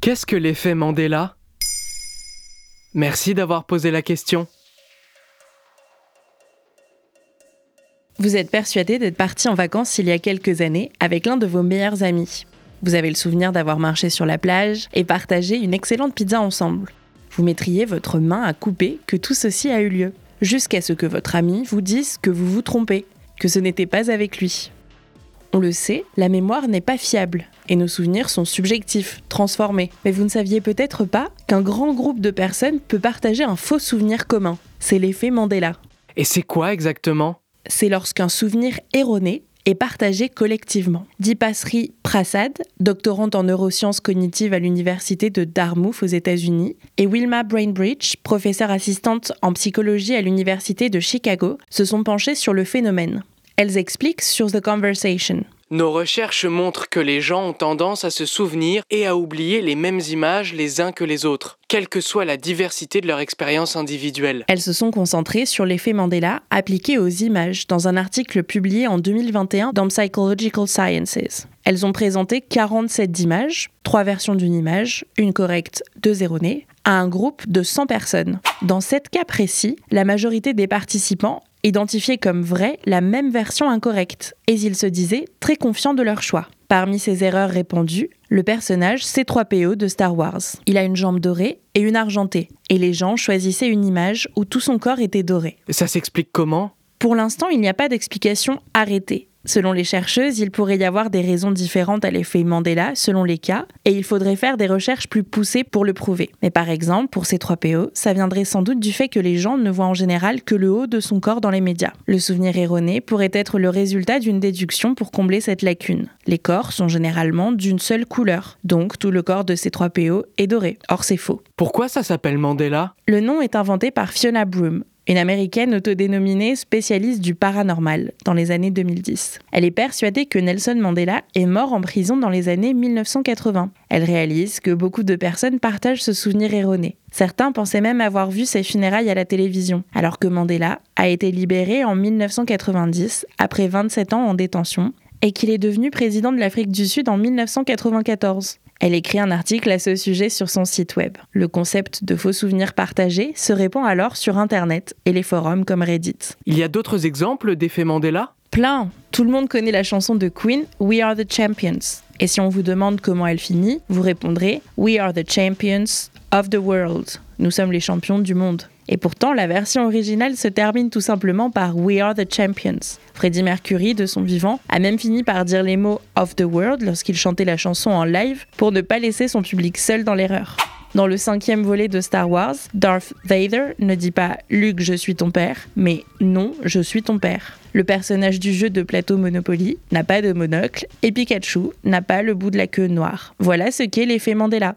Qu'est-ce que l'effet Mandela? Merci d'avoir posé la question. Vous êtes persuadé d'être parti en vacances il y a quelques années avec l'un de vos meilleurs amis. Vous avez le souvenir d'avoir marché sur la plage et partagé une excellente pizza ensemble. Vous mettriez votre main à couper que tout ceci a eu lieu, jusqu'à ce que votre ami vous dise que vous vous trompez, que ce n'était pas avec lui. On le sait, la mémoire n'est pas fiable et nos souvenirs sont subjectifs, transformés. Mais vous ne saviez peut-être pas qu'un grand groupe de personnes peut partager un faux souvenir commun. C'est l'effet Mandela. Et c'est quoi exactement? C'est lorsqu'un souvenir erroné est partagé collectivement. Dipasri Prasad, doctorante en neurosciences cognitives à l'université de Dartmouth aux États-Unis, et Wilma Brainbridge, professeure assistante en psychologie à l'université de Chicago, se sont penchées sur le phénomène. Elles expliquent sur The Conversation. Nos recherches montrent que les gens ont tendance à se souvenir et à oublier les mêmes images les uns que les autres, quelle que soit la diversité de leur expérience individuelle. Elles se sont concentrées sur l'effet Mandela appliqué aux images dans un article publié en 2021 dans Psychological Sciences. Elles ont présenté 47 images, trois versions d'une image, une correcte, deux erronées, à un groupe de 100 personnes. Dans sept cas précis, la majorité des participants identifiaient comme vraie la même version incorrecte, et ils se disaient très confiants de leur choix. Parmi ces erreurs répandues, le personnage C3PO de Star Wars. Il a une jambe dorée et une argentée, et les gens choisissaient une image où tout son corps était doré. Ça s'explique comment? Pour l'instant, il n'y a pas d'explication arrêtée. Selon les chercheuses, il pourrait y avoir des raisons différentes à l'effet Mandela selon les cas, et il faudrait faire des recherches plus poussées pour le prouver. Mais par exemple, pour ces 3 PO, ça viendrait sans doute du fait que les gens ne voient en général que le haut de son corps dans les médias. Le souvenir erroné pourrait être le résultat d'une déduction pour combler cette lacune. Les corps sont généralement d'une seule couleur, donc tout le corps de ces 3 PO est doré. Or c'est faux. Pourquoi ça s'appelle Mandela? Le nom est inventé par Fiona Broom, une américaine autodénominée spécialiste du paranormal dans les années 2010. Elle est persuadée que Nelson Mandela est mort en prison dans les années 1980. Elle réalise que beaucoup de personnes partagent ce souvenir erroné. Certains pensaient même avoir vu ses funérailles à la télévision, alors que Mandela a été libéré en 1990 après 27 ans en détention et qu'il est devenu président de l'Afrique du Sud en 1994. Elle écrit un article à ce sujet sur son site web. Le concept de faux souvenirs partagés se répand alors sur Internet et les forums comme Reddit. Il y a d'autres exemples d'effet Mandela? Plein Tout le monde connaît la chanson de Queen, We Are the Champions. Et si on vous demande comment elle finit, vous répondrez We are the champions of the world. Nous sommes les champions du monde. Et pourtant, la version originale se termine tout simplement par We are the champions. Freddie Mercury, de son vivant, a même fini par dire les mots of the world lorsqu'il chantait la chanson en live pour ne pas laisser son public seul dans l'erreur. Dans le cinquième volet de Star Wars, Darth Vader ne dit pas Luke, je suis ton père, mais non, je suis ton père. Le personnage du jeu de plateau Monopoly n'a pas de monocle et Pikachu n'a pas le bout de la queue noire. Voilà ce qu'est l'effet Mandela.